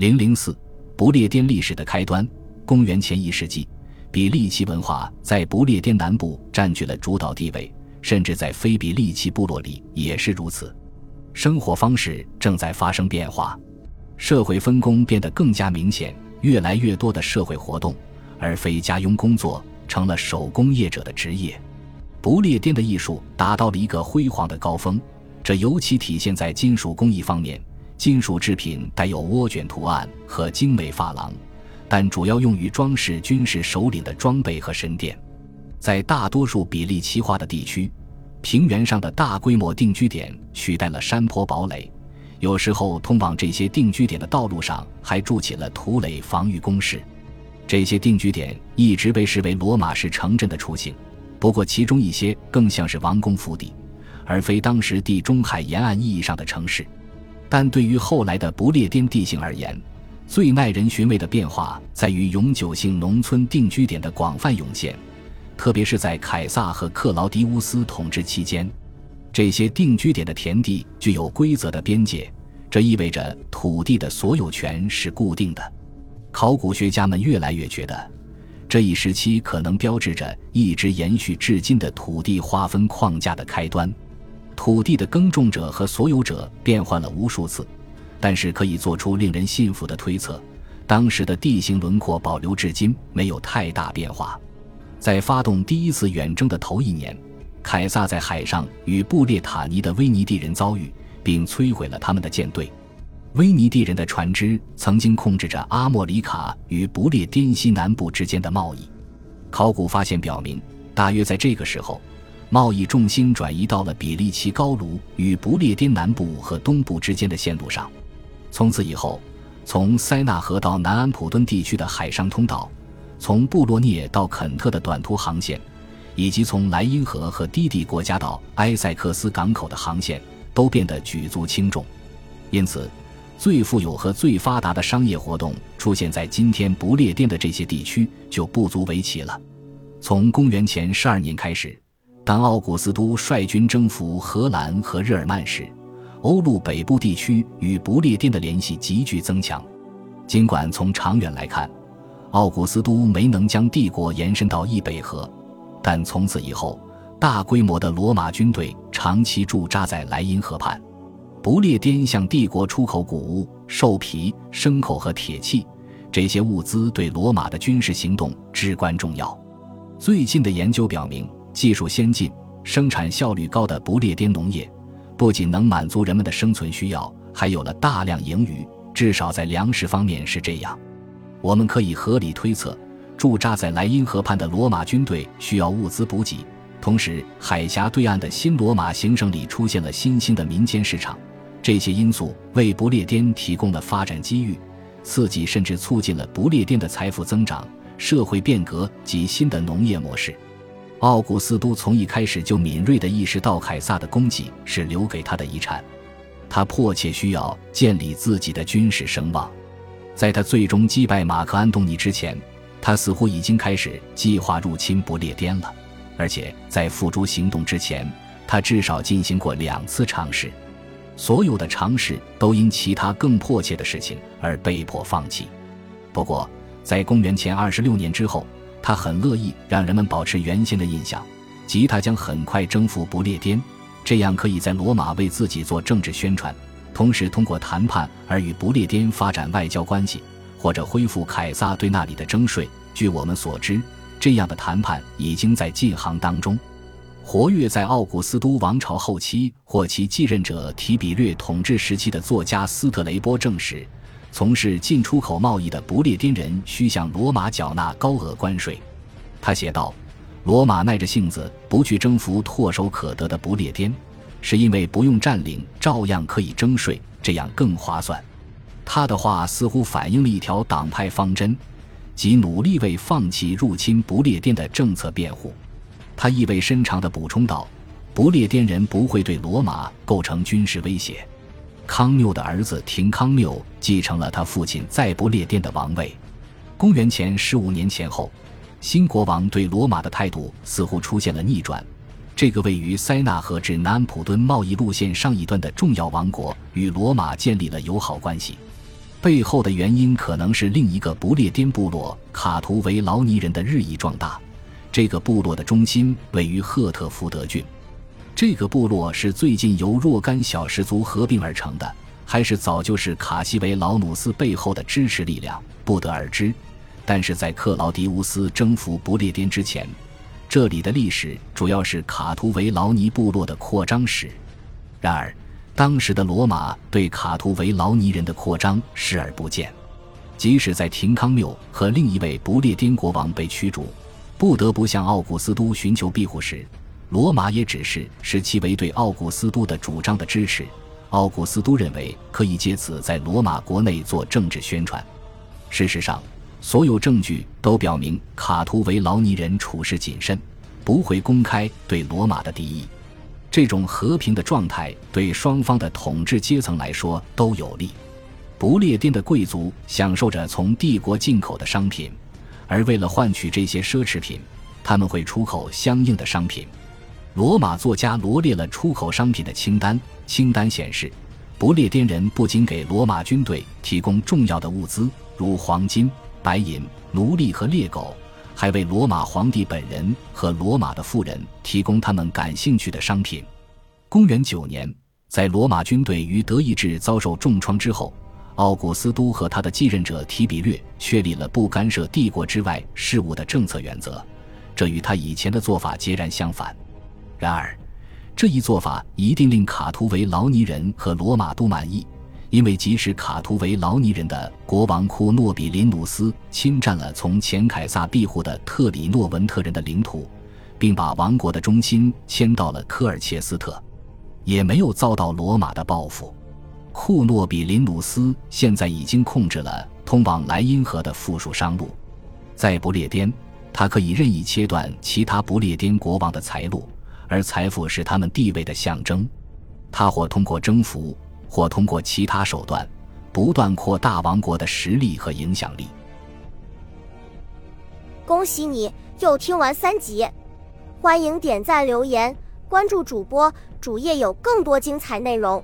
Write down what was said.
零零四，不列颠历史的开端。公元前一世纪，比利奇文化在不列颠南部占据了主导地位，甚至在非比利奇部落里也是如此。生活方式正在发生变化，社会分工变得更加明显，越来越多的社会活动，而非家佣工作，成了手工业者的职业。不列颠的艺术达到了一个辉煌的高峰，这尤其体现在金属工艺方面。金属制品带有涡卷图案和精美珐琅，但主要用于装饰军事首领的装备和神殿。在大多数比利奇化的地区，平原上的大规模定居点取代了山坡堡垒，有时候通往这些定居点的道路上还筑起了土垒防御工事。这些定居点一直被视为罗马式城镇的雏形。不过，其中一些更像是王宫府邸，而非当时地中海沿岸意义上的城市。但对于后来的不列颠地形而言，最耐人寻味的变化在于永久性农村定居点的广泛涌现，特别是在凯撒和克劳狄乌斯统治期间，这些定居点的田地具有规则的边界，这意味着土地的所有权是固定的。考古学家们越来越觉得。这一时期可能标志着一直延续至今的土地划分框架的开端。土地的耕种者和所有者变换了无数次，但是可以做出令人信服的推测：当时的地形轮廓保留至今，没有太大变化。在发动第一次远征的头一年，凯撒在海上与布列塔尼的威尼地人遭遇，并摧毁了他们的舰队。威尼地人的船只曾经控制着阿莫里卡与不列颠西南部之间的贸易。考古发现表明，大约在这个时候，贸易重心转移到了比利奇高卢与不列颠南部和东部之间的线路上。从此以后，从塞纳河到南安普敦地区的海上通道，从布洛涅到肯特的短途航线，以及从莱茵河和低地国家到埃塞克斯港口的航线，都变得举足轻重。因此。最富有和最发达的商业活动出现在今天不列颠的这些地区就不足为奇了。从公元前十二年开始，当奥古斯都率军征服荷兰和日耳曼时，欧陆北部地区与不列颠的联系急剧增强。尽管从长远来看，奥古斯都没能将帝国延伸到易北河，但从此以后，大规模的罗马军队长期驻扎在莱茵河畔。不列颠向帝国出口谷物、兽皮、牲口和铁器，这些物资对罗马的军事行动至关重要。最近的研究表明，技术先进、生产效率高的不列颠农业，不仅能满足人们的生存需要，还有了大量盈余。至少在粮食方面是这样。我们可以合理推测，驻扎在莱茵河畔的罗马军队需要物资补给，同时海峡对岸的新罗马行省里出现了新兴的民间市场。这些因素为不列颠提供了发展机遇，刺激甚至促进了不列颠的财富增长、社会变革及新的农业模式。奥古斯都从一开始就敏锐地意识到凯撒的功绩是留给他的遗产，他迫切需要建立自己的军事声望。在他最终击败马克安东尼之前，他似乎已经开始计划入侵不列颠了，而且在付诸行动之前，他至少进行过两次尝试。所有的尝试都因其他更迫切的事情而被迫放弃。不过，在公元前二十六年之后，他很乐意让人们保持原先的印象，即他将很快征服不列颠，这样可以在罗马为自己做政治宣传，同时通过谈判而与不列颠发展外交关系，或者恢复凯撒对那里的征税。据我们所知，这样的谈判已经在进行当中。活跃在奥古斯都王朝后期或其继任者提比略统治时期的作家斯特雷波证实，从事进出口贸易的不列颠人需向罗马缴纳高额关税。他写道：“罗马耐着性子不去征服唾手可得的不列颠，是因为不用占领照样可以征税，这样更划算。”他的话似乎反映了一条党派方针，即努力为放弃入侵不列颠的政策辩护。他意味深长地补充道：“不列颠人不会对罗马构成军事威胁。”康缪的儿子廷康缪继承了他父亲在不列颠的王位。公元前十五年前后，新国王对罗马的态度似乎出现了逆转。这个位于塞纳河至南安普敦贸易路线上一端的重要王国与罗马建立了友好关系。背后的原因可能是另一个不列颠部落卡图维劳尼人的日益壮大。这个部落的中心位于赫特福德郡。这个部落是最近由若干小氏族合并而成的，还是早就是卡西维劳努斯背后的支持力量，不得而知。但是在克劳迪乌斯征服不列颠之前，这里的历史主要是卡图维劳尼部落的扩张史。然而，当时的罗马对卡图维劳尼人的扩张视而不见，即使在廷康缪和另一位不列颠国王被驱逐，不得不向奥古斯都寻求庇护时，罗马也只是视其为对奥古斯都的主张的支持。奥古斯都认为可以借此在罗马国内做政治宣传。事实上，所有证据都表明卡图维劳尼人处事谨慎，不会公开对罗马的敌意。这种和平的状态对双方的统治阶层来说都有利。不列颠的贵族享受着从帝国进口的商品，而为了换取这些奢侈品，他们会出口相应的商品。罗马作家罗列了出口商品的清单，清单显示，不列颠人不仅给罗马军队提供重要的物资，如黄金、白银、奴隶和猎狗。还为罗马皇帝本人和罗马的富人提供他们感兴趣的商品。公元九年，在罗马军队于德意志遭受重创之后，奥古斯都和他的继任者提比略确立了不干涉帝国之外事务的政策原则，这与他以前的做法截然相反。然而，这一做法一定令卡图维劳尼人和罗马都满意。因为即使卡图维劳尼人的国王库诺比林努斯侵占了从前凯撒庇护的特里诺文特人的领土，并把王国的中心迁到了科尔切斯特，也没有遭到罗马的报复。库诺比林努斯现在已经控制了通往莱茵河的富庶商路，在不列颠，他可以任意切断其他不列颠国王的财路，而财富是他们地位的象征。他或通过征服。或通过其他手段，不断扩大王国的实力和影响力。恭喜你又听完三集，欢迎点赞、留言、关注主播，主页有更多精彩内容。